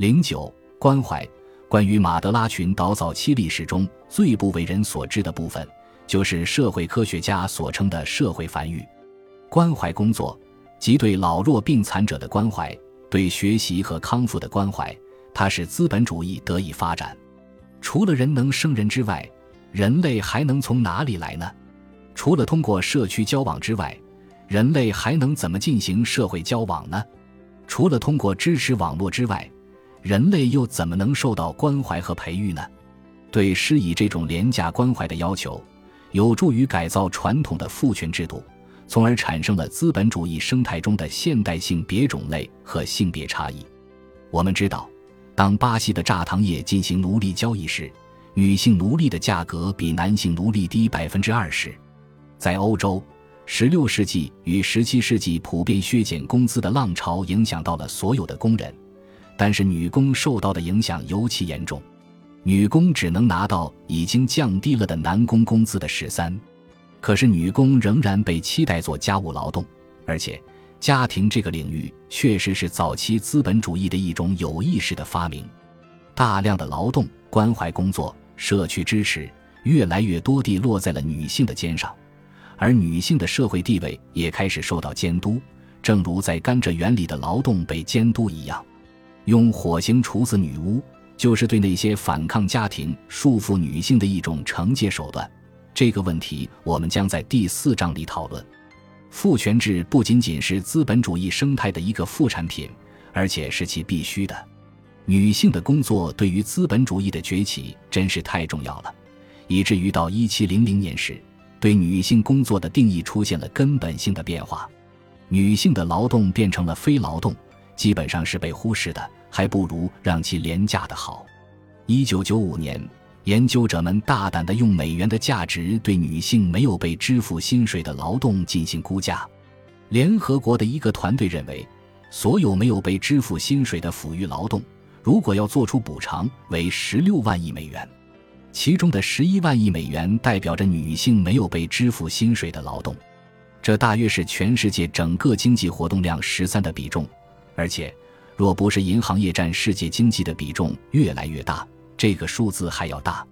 零九关怀。关于马德拉群岛早期历史中最不为人所知的部分，就是社会科学家所称的社会繁育。关怀工作，即对老弱病残者的关怀，对学习和康复的关怀，它使资本主义得以发展。除了人能生人之外，人类还能从哪里来呢？除了通过社区交往之外，人类还能怎么进行社会交往呢？除了通过支持网络之外，人类又怎么能受到关怀和培育呢？对施以这种廉价关怀的要求，有助于改造传统的父权制度，从而产生了资本主义生态中的现代性别种类和性别差异。我们知道，当巴西的榨糖业进行奴隶交易时，女性奴隶的价格比男性奴隶低百分之二十。在欧洲，16世纪与17世纪普遍削减工资的浪潮影响到了所有的工人。但是女工受到的影响尤其严重，女工只能拿到已经降低了的男工工资的十三，可是女工仍然被期待做家务劳动，而且家庭这个领域确实是早期资本主义的一种有意识的发明，大量的劳动、关怀工作、社区支持越来越多地落在了女性的肩上，而女性的社会地位也开始受到监督，正如在甘蔗园里的劳动被监督一样。用火星处死女巫，就是对那些反抗家庭、束缚女性的一种惩戒手段。这个问题，我们将在第四章里讨论。父权制不仅仅是资本主义生态的一个副产品，而且是其必须的。女性的工作对于资本主义的崛起真是太重要了，以至于到一七零零年时，对女性工作的定义出现了根本性的变化，女性的劳动变成了非劳动。基本上是被忽视的，还不如让其廉价的好。一九九五年，研究者们大胆地用美元的价值对女性没有被支付薪水的劳动进行估价。联合国的一个团队认为，所有没有被支付薪水的抚育劳动，如果要做出补偿，为十六万亿美元，其中的十一万亿美元代表着女性没有被支付薪水的劳动，这大约是全世界整个经济活动量十三的比重。而且，若不是银行业占世界经济的比重越来越大，这个数字还要大。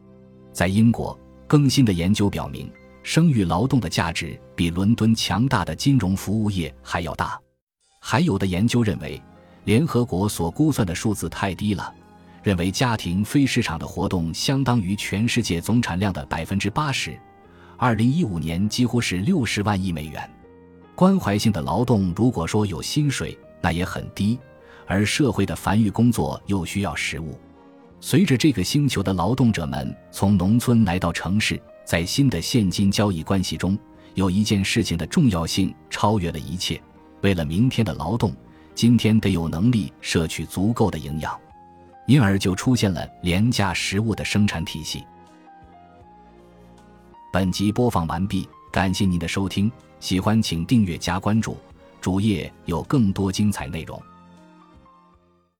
在英国，更新的研究表明，生育劳动的价值比伦敦强大的金融服务业还要大。还有的研究认为，联合国所估算的数字太低了，认为家庭非市场的活动相当于全世界总产量的百分之八十。二零一五年几乎是六十万亿美元。关怀性的劳动，如果说有薪水。那也很低，而社会的繁育工作又需要食物。随着这个星球的劳动者们从农村来到城市，在新的现金交易关系中，有一件事情的重要性超越了一切：为了明天的劳动，今天得有能力摄取足够的营养，因而就出现了廉价食物的生产体系。本集播放完毕，感谢您的收听，喜欢请订阅加关注。主页有更多精彩内容。